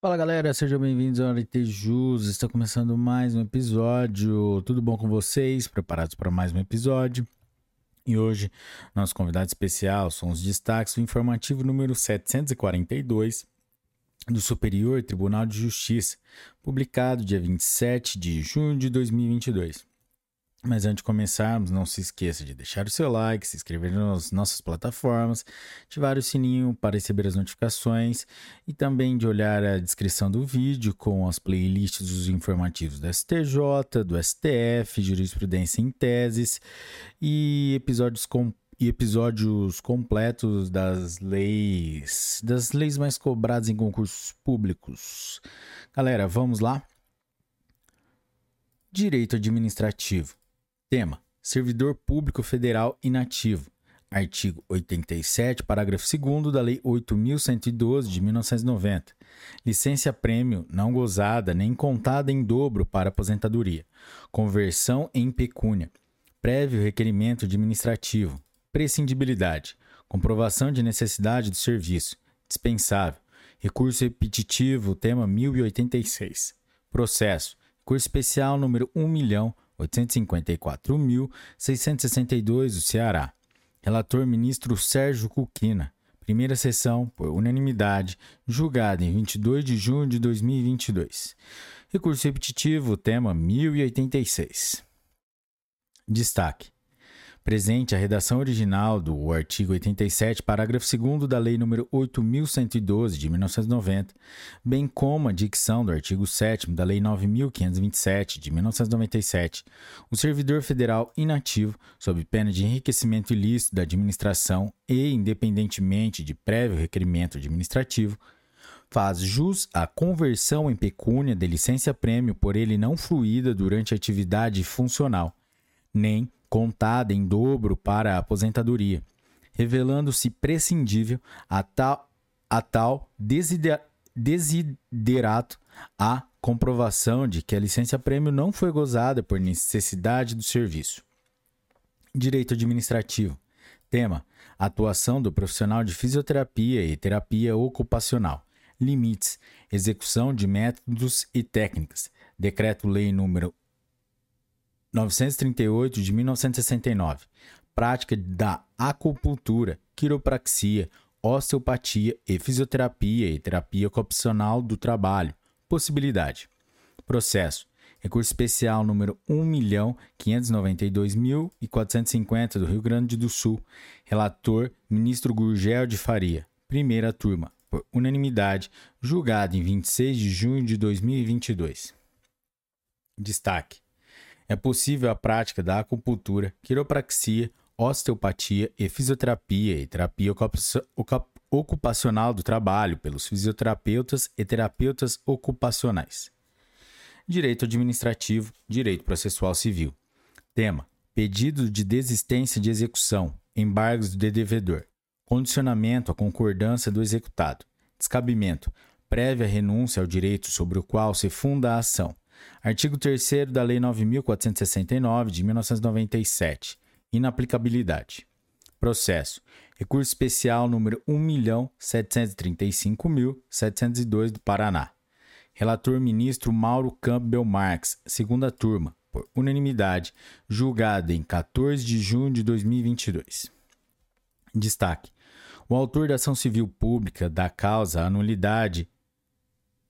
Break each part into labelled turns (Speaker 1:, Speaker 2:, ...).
Speaker 1: Fala galera, sejam bem-vindos ao Jus. Está começando mais um episódio. Tudo bom com vocês? Preparados para mais um episódio? E hoje, nosso convidado especial são os destaques do informativo número 742 do Superior Tribunal de Justiça, publicado dia 27 de junho de 2022. Mas antes de começarmos, não se esqueça de deixar o seu like, se inscrever nas nossas plataformas, ativar o sininho para receber as notificações e também de olhar a descrição do vídeo com as playlists dos informativos do STJ, do STF, jurisprudência em teses e episódios com e episódios completos das leis, das leis mais cobradas em concursos públicos. Galera, vamos lá? Direito administrativo. Tema: Servidor Público Federal inativo. Artigo 87, parágrafo 2 da Lei 8112 de 1990. Licença prêmio não gozada nem contada em dobro para aposentadoria. Conversão em pecúnia. Prévio requerimento administrativo. Prescindibilidade. Comprovação de necessidade do serviço. Dispensável. Recurso repetitivo, tema 1086. Processo. Recurso especial número 1 milhão 854.662 do Ceará. Relator ministro Sérgio Cuquina. Primeira sessão, por unanimidade, julgada em 22 de junho de 2022. Recurso repetitivo, tema 1086. Destaque: presente a redação original do artigo 87, parágrafo 2 da Lei nº 8.112 de 1990, bem como a dicção do artigo 7 da Lei 9.527 de 1997, o servidor federal inativo, sob pena de enriquecimento ilícito da administração e independentemente de prévio requerimento administrativo, faz jus à conversão em pecúnia de licença-prêmio por ele não fluída durante a atividade funcional, nem contada em dobro para a aposentadoria, revelando-se prescindível a tal, a tal desiderato a comprovação de que a licença-prêmio não foi gozada por necessidade do serviço. Direito administrativo. Tema: Atuação do profissional de fisioterapia e terapia ocupacional. Limites: Execução de métodos e técnicas. Decreto-Lei número 938 de 1969. Prática da acupuntura, quiropraxia, osteopatia e fisioterapia e terapia ocupacional do trabalho. Possibilidade. Processo. Recurso especial número 1.592.450 do Rio Grande do Sul. Relator: Ministro Gurgel de Faria. Primeira turma. Por unanimidade, julgado em 26 de junho de 2022. Destaque: é possível a prática da acupuntura, quiropraxia, osteopatia e fisioterapia e terapia ocupacional do trabalho pelos fisioterapeutas e terapeutas ocupacionais. Direito administrativo, direito processual civil. Tema: pedido de desistência de execução, embargos de devedor, condicionamento à concordância do executado, descabimento, prévia renúncia ao direito sobre o qual se funda a ação, Artigo 3 da Lei 9.469, de 1997. Inaplicabilidade. Processo. Recurso especial número 1.735.702 do Paraná. Relator ministro Mauro Campbell Marx, segunda turma, por unanimidade, julgado em 14 de junho de 2022. Destaque: o autor da ação civil pública da causa anulidade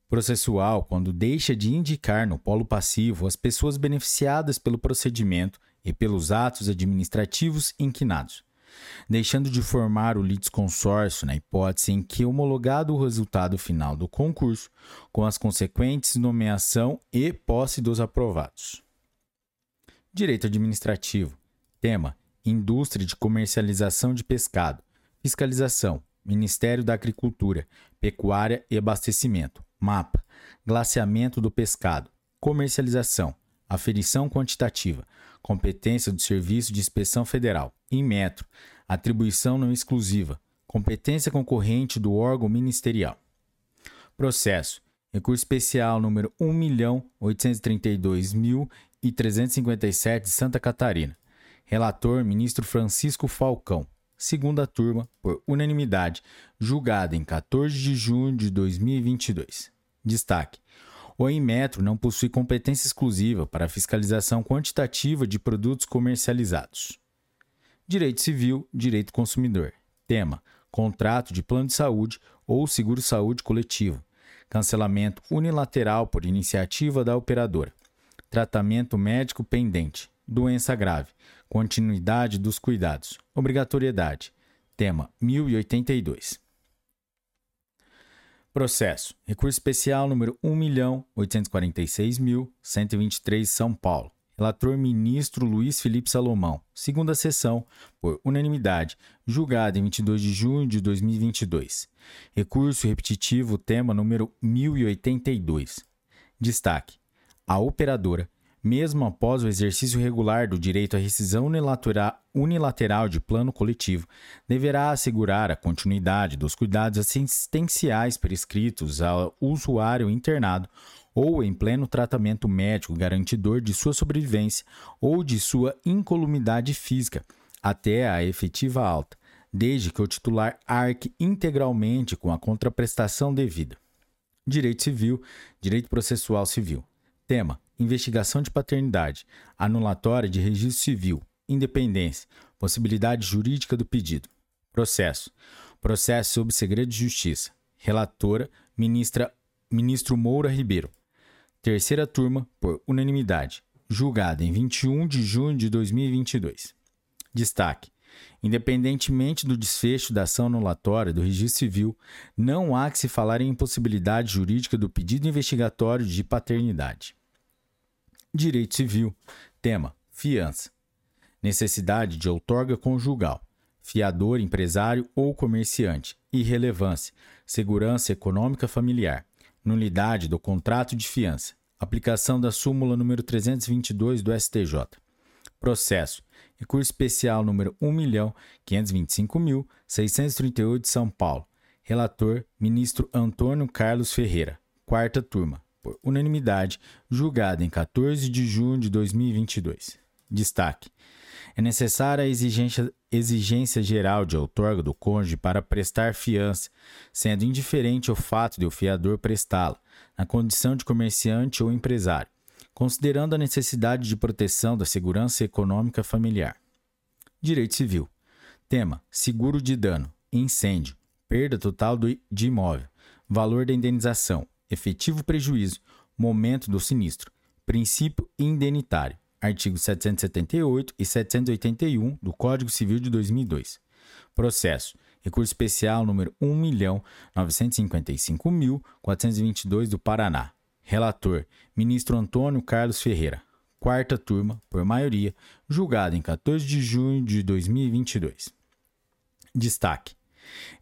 Speaker 1: processual quando deixa de indicar no polo passivo as pessoas beneficiadas pelo procedimento e pelos atos administrativos inquinados, deixando de formar o litisconsórcio na hipótese em que homologado o resultado final do concurso, com as consequentes nomeação e posse dos aprovados. Direito administrativo. Tema: Indústria de comercialização de pescado. Fiscalização. Ministério da Agricultura, Pecuária e Abastecimento. Mapa: glaciamento do pescado, comercialização, aferição quantitativa, competência do Serviço de Inspeção Federal, metro, atribuição não exclusiva, competência concorrente do órgão ministerial. Processo: recurso especial número 1.832.357 de Santa Catarina. Relator: ministro Francisco Falcão. Segunda turma, por unanimidade, julgada em 14 de junho de 2022. Destaque: o Inmetro não possui competência exclusiva para a fiscalização quantitativa de produtos comercializados. Direito Civil, Direito Consumidor. Tema: Contrato de plano de saúde ou seguro-saúde coletivo. Cancelamento unilateral por iniciativa da operadora. Tratamento médico pendente. Doença grave. Continuidade dos cuidados. Obrigatoriedade. Tema 1082. Processo. Recurso especial número 1.846.123, São Paulo. Relator ministro Luiz Felipe Salomão. Segunda sessão, por unanimidade, julgado em 22 de junho de 2022. Recurso repetitivo, tema número 1082. Destaque: a operadora mesmo após o exercício regular do direito à rescisão unilateral de plano coletivo, deverá assegurar a continuidade dos cuidados assistenciais prescritos ao usuário internado ou em pleno tratamento médico garantidor de sua sobrevivência ou de sua incolumidade física até a efetiva alta, desde que o titular arque integralmente com a contraprestação devida. Direito Civil, Direito Processual Civil. Tema: investigação de paternidade, anulatória de registro civil, independência, possibilidade jurídica do pedido. Processo. Processo sob segredo de justiça. Relatora, ministra, ministro Moura Ribeiro. Terceira turma, por unanimidade. Julgada em 21 de junho de 2022. Destaque. Independentemente do desfecho da ação anulatória do registro civil, não há que se falar em impossibilidade jurídica do pedido investigatório de paternidade. Direito Civil. Tema: Fiança. Necessidade de outorga conjugal. Fiador, empresário ou comerciante. Irrelevância. Segurança econômica familiar. Nulidade do contrato de fiança. Aplicação da súmula número 322 do STJ. Processo. Recurso especial número 1.525.638 de São Paulo. Relator: Ministro Antônio Carlos Ferreira. Quarta turma por unanimidade, julgada em 14 de junho de 2022. Destaque: é necessária a exigência, exigência geral de outorga do cônjuge para prestar fiança, sendo indiferente o fato de o fiador prestá-la, na condição de comerciante ou empresário, considerando a necessidade de proteção da segurança econômica familiar. Direito Civil. Tema: seguro de dano, incêndio, perda total de imóvel, valor da indenização, efetivo prejuízo, momento do sinistro, princípio indenitário, artigos 778 e 781 do Código Civil de 2002. Processo. Recurso especial número 1.955.422 do Paraná. Relator: Ministro Antônio Carlos Ferreira. Quarta turma, por maioria, julgado em 14 de junho de 2022. Destaque: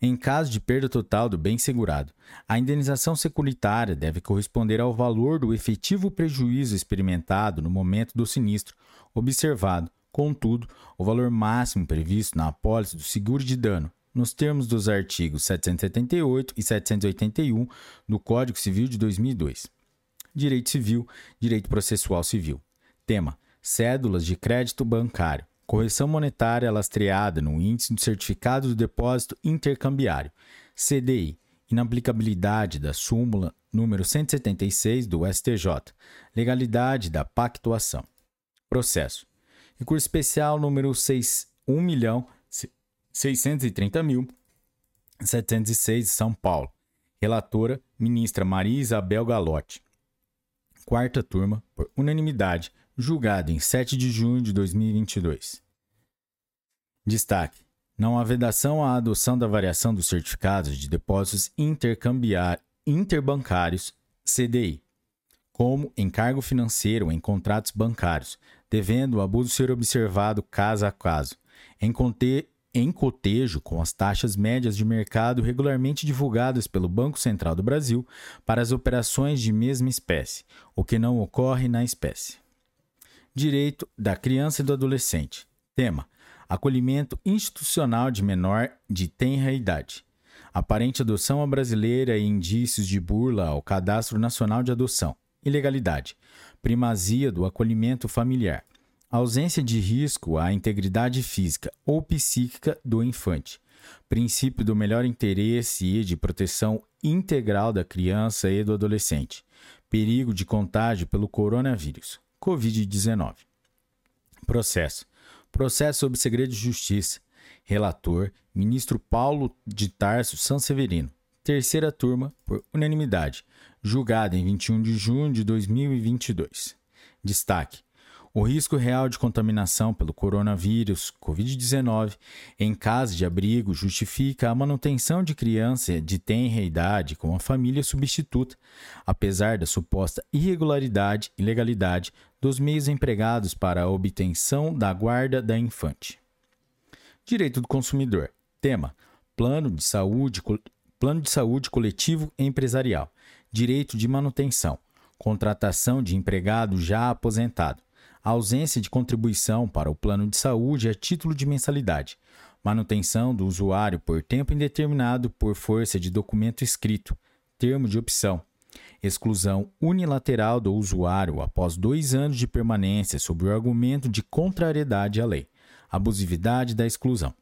Speaker 1: em caso de perda total do bem segurado, a indenização securitária deve corresponder ao valor do efetivo prejuízo experimentado no momento do sinistro, observado, contudo, o valor máximo previsto na apólice do seguro de dano, nos termos dos artigos 778 e 781 do Código Civil de 2002. Direito Civil, Direito Processual Civil. Tema: Cédulas de crédito bancário. Correção monetária lastreada no índice do certificado do depósito intercambiário, CDI, inaplicabilidade da súmula número 176 do STJ, legalidade da pactuação. Processo. Recurso especial número 6, 1 milhão 630 mil 706 São Paulo. Relatora, ministra Maria Isabel Galotti. Quarta turma, por unanimidade, julgado em 7 de junho de 2022. Destaque: não há vedação à adoção da variação dos certificados de depósitos interbancários CDI, como encargo financeiro em contratos bancários, devendo o abuso ser observado caso a caso, em, em cotejo com as taxas médias de mercado regularmente divulgadas pelo Banco Central do Brasil para as operações de mesma espécie, o que não ocorre na espécie. Direito da criança e do adolescente. Tema: Acolhimento institucional de menor de tenra idade. Aparente adoção à brasileira e indícios de burla ao Cadastro Nacional de Adoção. Ilegalidade. Primazia do acolhimento familiar. Ausência de risco à integridade física ou psíquica do infante. princípio do melhor interesse e de proteção integral da criança e do adolescente, perigo de contágio pelo coronavírus, Covid-19. Processo. Processo sob segredo de justiça. Relator, ministro Paulo de Tarso Sanseverino. Terceira turma, por unanimidade. Julgado em 21 de junho de 2022. Destaque: o risco real de contaminação pelo coronavírus Covid-19 em casa de abrigo justifica a manutenção de criança de tenra idade com a família substituta, apesar da suposta irregularidade e ilegalidade dos meios empregados para a obtenção da guarda da infante. Direito do consumidor. Tema: Plano de saúde, plano de saúde coletivo empresarial. Direito de manutenção. Contratação de empregado já aposentado a ausência de contribuição para o plano de saúde a título de mensalidade, manutenção do usuário por tempo indeterminado por força de documento escrito, termo de opção, exclusão unilateral do usuário após dois anos de permanência sob o argumento de contrariedade à lei, abusividade da exclusão.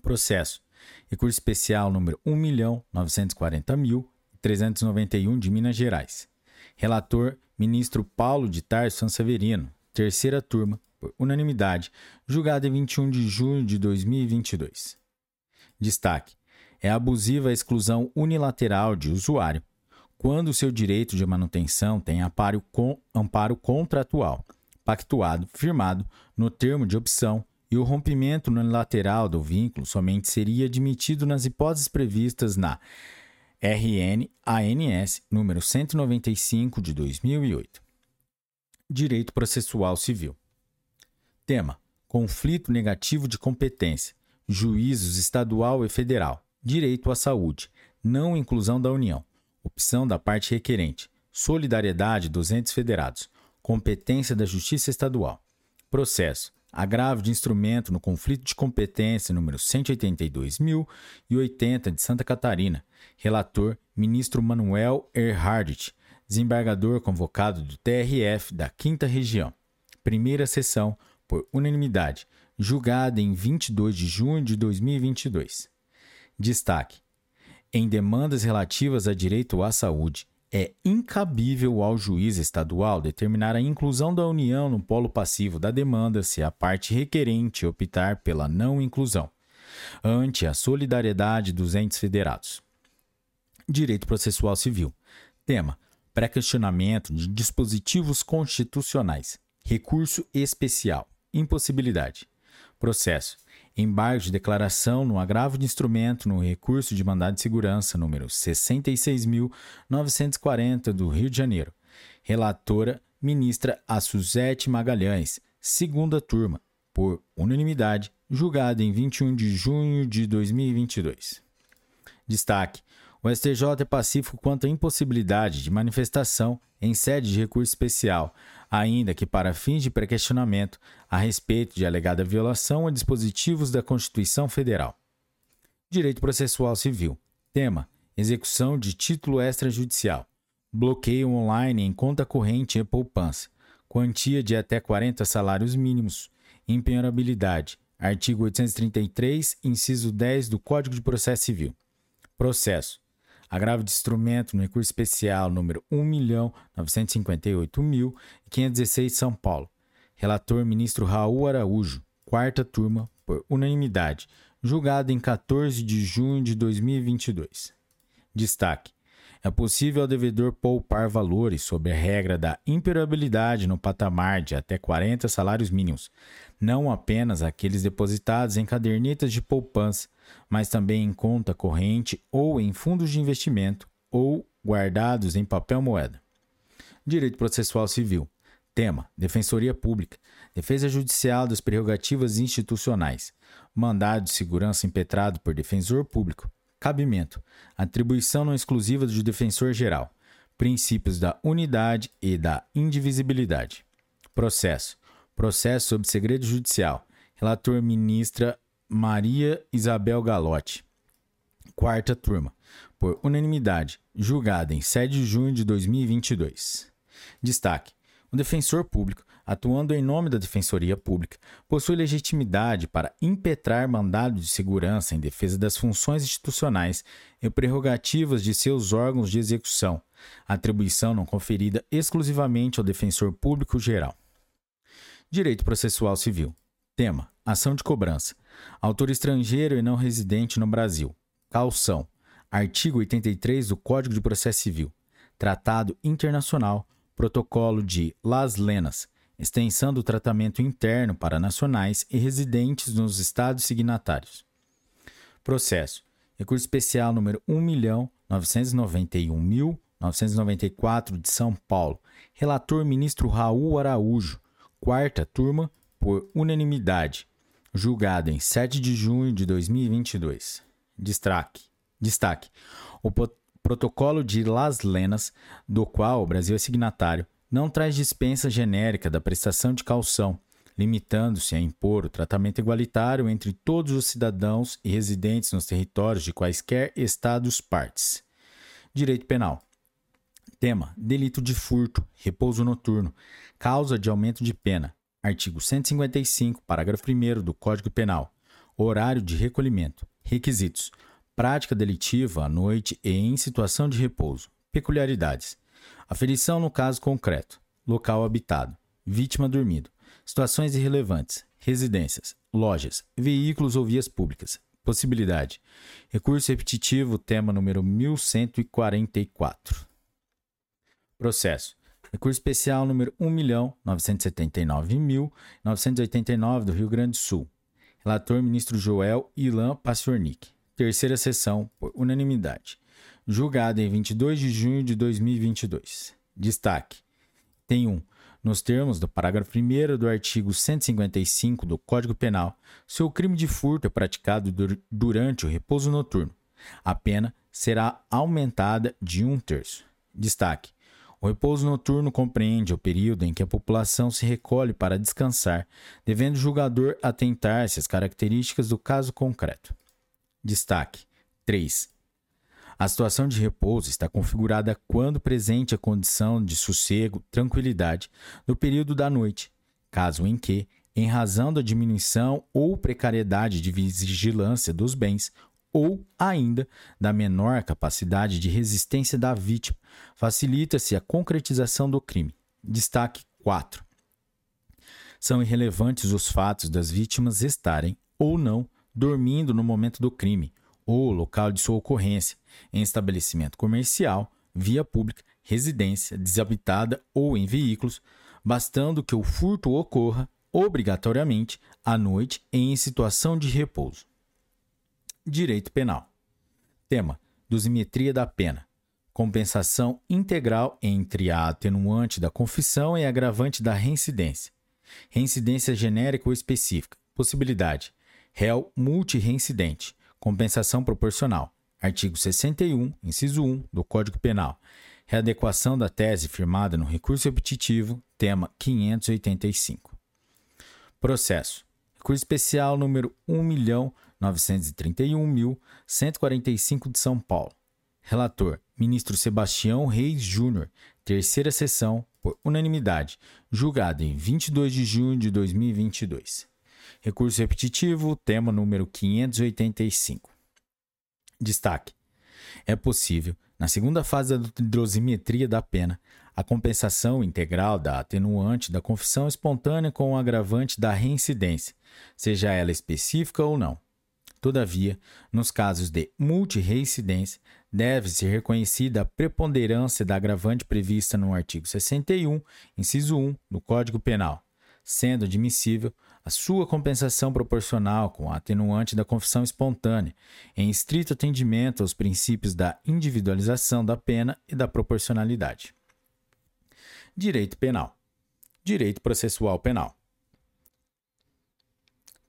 Speaker 1: Processo. Recurso especial número 1.940.391 de Minas Gerais. Relator ministro Paulo de Tarso Sanseverino, terceira turma, por unanimidade, julgado em 21 de junho de 2022. Destaque: é abusiva a exclusão unilateral de usuário quando seu direito de manutenção tem amparo, com, amparo contratual, pactuado, firmado no termo de opção e o rompimento unilateral do vínculo somente seria admitido nas hipóteses previstas na RN-ANS número 195 de 2008. Direito processual civil. Tema: Conflito negativo de competência. Juízos estadual e federal. Direito à saúde. Não inclusão da União. Opção da parte requerente. Solidariedade dos entes federados. Competência da Justiça Estadual. Processo agravo de instrumento no conflito de competência número 182.080 de Santa Catarina. Relator, ministro Manuel Erhardt, desembargador convocado do TRF da 5 Região. Primeira sessão, por unanimidade, julgada em 22 de junho de 2022. Destaque: em demandas relativas a direito à saúde, é incabível ao juiz estadual determinar a inclusão da União no polo passivo da demanda se a parte requerente optar pela não inclusão, ante a solidariedade dos entes federados. Direito Processual Civil. Tema: Pré-questionamento de dispositivos constitucionais. Recurso especial. Impossibilidade. Processo embargo de declaração no agravo de instrumento no recurso de mandado de segurança número 66.940 do Rio de Janeiro. Relatora, ministra Suzete Magalhães, segunda turma, por unanimidade, julgada em 21 de junho de 2022. Destaque: o STJ é pacífico quanto à impossibilidade de manifestação em sede de recurso especial, ainda que para fins de pré-questionamento a respeito de alegada violação a dispositivos da Constituição Federal. Direito Processual Civil. Tema: Execução de título extrajudicial. Bloqueio online em conta corrente e poupança. Quantia de até 40 salários mínimos. Empenhorabilidade. Artigo 833, inciso 10 do Código de Processo Civil. Processo agravo de instrumento no recurso especial número 1.958.516 São Paulo. Relator ministro Raul Araújo, quarta turma, por unanimidade, julgado em 14 de junho de 2022. Destaque: é possível ao devedor poupar valores sob a regra da imperabilidade no patamar de até 40 salários mínimos, não apenas aqueles depositados em cadernetas de poupança, mas também em conta corrente ou em fundos de investimento ou guardados em papel moeda. Direito processual civil. Tema: Defensoria Pública. Defesa judicial das prerrogativas institucionais. Mandado de segurança impetrado por defensor público. Cabimento: atribuição não exclusiva do defensor geral. Princípios da unidade e da indivisibilidade. Processo: processo sob segredo judicial. Relator ministra Maria Isabel Galotti. Quarta turma, por unanimidade, julgada em 7 de junho de 2022. Destaque: O defensor público, atuando em nome da Defensoria Pública, possui legitimidade para impetrar mandado de segurança em defesa das funções institucionais e prerrogativas de seus órgãos de execução, atribuição não conferida exclusivamente ao defensor público geral. Direito processual civil. Tema: ação de cobrança. Autor estrangeiro e não residente no Brasil. Calção. Artigo 83 do Código de Processo Civil. Tratado Internacional, Protocolo de Las Lenas, extensão do tratamento interno para nacionais e residentes nos estados signatários. Processo. Recurso especial número 1.991.994 de São Paulo. Relator ministro Raul Araújo. Quarta turma, por unanimidade. Julgado em 7 de junho de 2022. Destaque. Destaque: o Protocolo de Las Lenas, do qual o Brasil é signatário, não traz dispensa genérica da prestação de calção, limitando-se a impor o tratamento igualitário entre todos os cidadãos e residentes nos territórios de quaisquer estados partes. Direito Penal. Tema: delito de furto, repouso noturno, causa de aumento de pena. Artigo 155, parágrafo 1 do Código Penal. Horário de recolhimento. Requisitos: prática delitiva à noite e em situação de repouso. Peculiaridades: aferição no caso concreto, local habitado, vítima dormindo, situações irrelevantes, residências, lojas, veículos ou vias públicas. Possibilidade: recurso repetitivo, tema número 1144. Processo: recurso especial número 1.979.989 do Rio Grande do Sul. Relator ministro Joel Ilan Passornik. Terceira sessão, por unanimidade. Julgado em 22 de junho de 2022. Destaque: tem um. Nos termos do parágrafo 1 do artigo 155 do Código Penal, se o crime de furto é praticado durante o repouso noturno, a pena será aumentada de um terço. Destaque: o repouso noturno compreende o período em que a população se recolhe para descansar, devendo o julgador atentar-se às características do caso concreto. Destaque: 3. A situação de repouso está configurada quando presente a condição de sossego, tranquilidade no período da noite, caso em que, em razão da diminuição ou precariedade de vigilância dos bens, ou ainda da menor capacidade de resistência da vítima, facilita-se a concretização do crime. Destaque 4. São irrelevantes os fatos das vítimas estarem ou não dormindo no momento do crime ou local de sua ocorrência, em estabelecimento comercial, via pública, residência desabitada ou em veículos, bastando que o furto ocorra obrigatoriamente à noite em situação de repouso. Direito Penal. Tema: dosimetria da pena. Compensação integral entre a atenuante da confissão e agravante da reincidência. Reincidência genérica ou específica. Possibilidade: réu multireincidente, compensação proporcional. Artigo 61, inciso 1 do Código Penal. Readequação da tese firmada no recurso repetitivo, tema 585. Processo. Recurso especial número 1.931.145 de São Paulo. Relator: Ministro Sebastião Reis Júnior. Terceira sessão, por unanimidade, julgado em 22 de junho de 2022. Recurso repetitivo, tema número 585. Destaque: é possível, na segunda fase da dosimetria da pena, a compensação integral da atenuante da confissão espontânea com o agravante da reincidência, seja ela específica ou não. Todavia, nos casos de multireincidência, deve-se reconhecida a preponderância da agravante prevista no artigo 61, inciso 1 do Código Penal, sendo admissível a sua compensação proporcional com a atenuante da confissão espontânea, em estrito atendimento aos princípios da individualização da pena e da proporcionalidade. Direito Penal. Direito Processual Penal.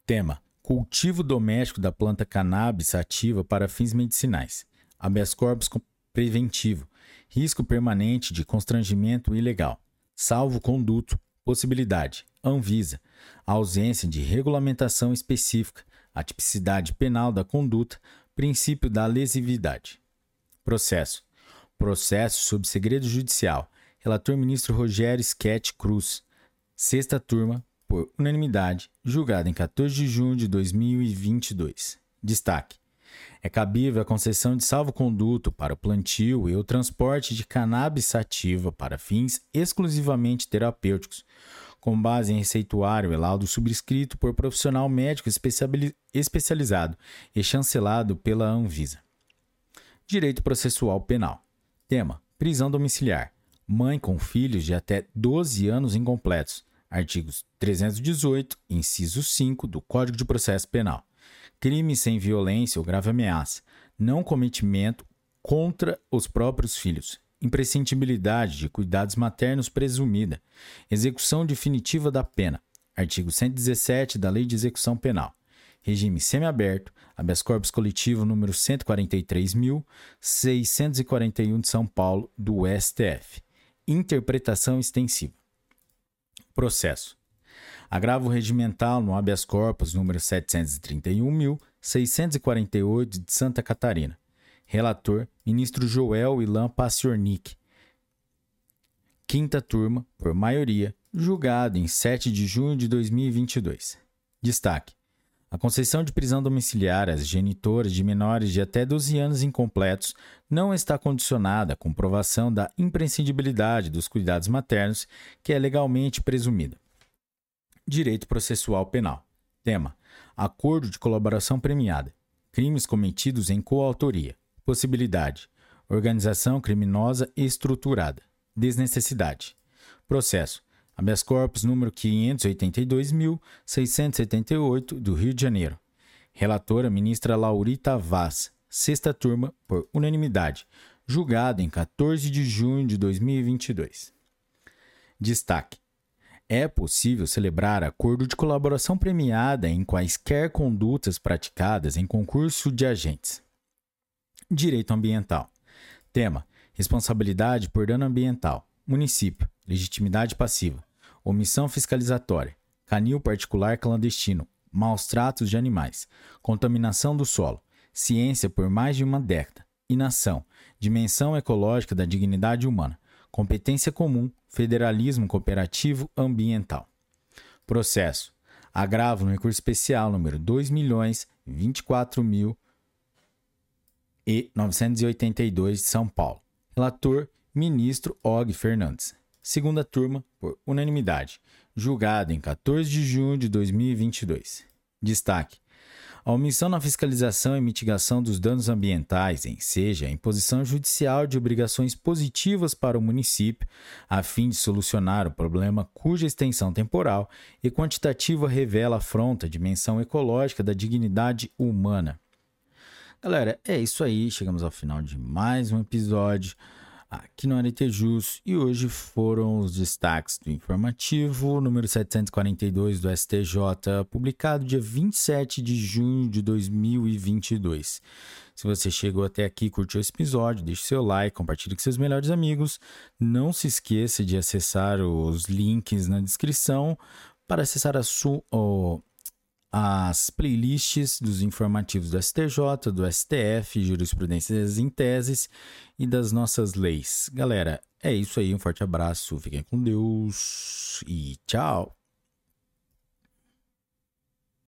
Speaker 1: Tema: Cultivo doméstico da planta cannabis ativa para fins medicinais. Habeas corpus preventivo. Risco permanente de constrangimento ilegal. Salvo conduto Possibilidade: Anvisa. A ausência de regulamentação específica, a tipicidade penal da conduta, princípio da lesividade. Processo: Processo sob segredo judicial. Relator ministro Rogério Sketch Cruz. Sexta turma, por unanimidade, julgada em 14 de junho de 2022. Destaque: é cabível a concessão de salvo-conduto para o plantio e o transporte de cannabis sativa para fins exclusivamente terapêuticos, com base em receituário e laudo subscrito por profissional médico especializado e chancelado pela Anvisa. Direito processual penal. Tema: prisão domiciliar. Mãe com filhos de até 12 anos incompletos. Artigos 318, inciso 5 do Código de Processo Penal crime sem violência ou grave ameaça, não cometimento contra os próprios filhos, imprescindibilidade de cuidados maternos presumida, execução definitiva da pena, artigo 117 da Lei de Execução Penal, regime semiaberto, habeas corpus coletivo número 143.641 de São Paulo, do STF, interpretação extensiva. Processo. Agravo regimental no habeas corpus número 731.648 de Santa Catarina. Relator, ministro Joel Ilan Paciornik. Quinta turma, por maioria, julgado em 7 de junho de 2022. Destaque: a concessão de prisão domiciliar às genitoras de menores de até 12 anos incompletos não está condicionada à comprovação da imprescindibilidade dos cuidados maternos, que é legalmente presumida. Direito Processual Penal. Tema: Acordo de colaboração premiada. Crimes cometidos em coautoria. Possibilidade: Organização criminosa estruturada. Desnecessidade. Processo: Habeas corpus número 582.678 do Rio de Janeiro. Relatora ministra Laurita Vaz. Sexta turma, por unanimidade. Julgado em 14 de junho de 2022. Destaque: é possível celebrar acordo de colaboração premiada em quaisquer condutas praticadas em concurso de agentes. Direito ambiental. Tema: responsabilidade por dano ambiental. Município: legitimidade passiva. Omissão fiscalizatória. Canil particular clandestino. Maus tratos de animais. Contaminação do solo. Ciência por mais de uma década. Inação. Dimensão ecológica da dignidade humana competência comum, federalismo cooperativo ambiental. Processo. Agravo no recurso especial número 2.024.982 de São Paulo. Relator, ministro Og Fernandes. Segunda turma, por unanimidade. Julgado em 14 de junho de 2022. Destaque: a omissão na fiscalização e mitigação dos danos ambientais, em seja a imposição judicial de obrigações positivas para o município, a fim de solucionar o problema cuja extensão temporal e quantitativa revela afronta a dimensão ecológica da dignidade humana. Galera, é isso aí. Chegamos ao final de mais um episódio aqui no Aretejus e hoje foram os destaques do informativo número 742 do STJ, publicado dia 27 de junho de 2022. Se você chegou até aqui e curtiu esse episódio, deixe seu like, compartilhe com seus melhores amigos. Não se esqueça de acessar os links na descrição para acessar a sua as playlists dos informativos do STJ, do STF, jurisprudências em teses e das nossas leis. Galera, é isso aí, um forte abraço, fiquem com Deus e tchau!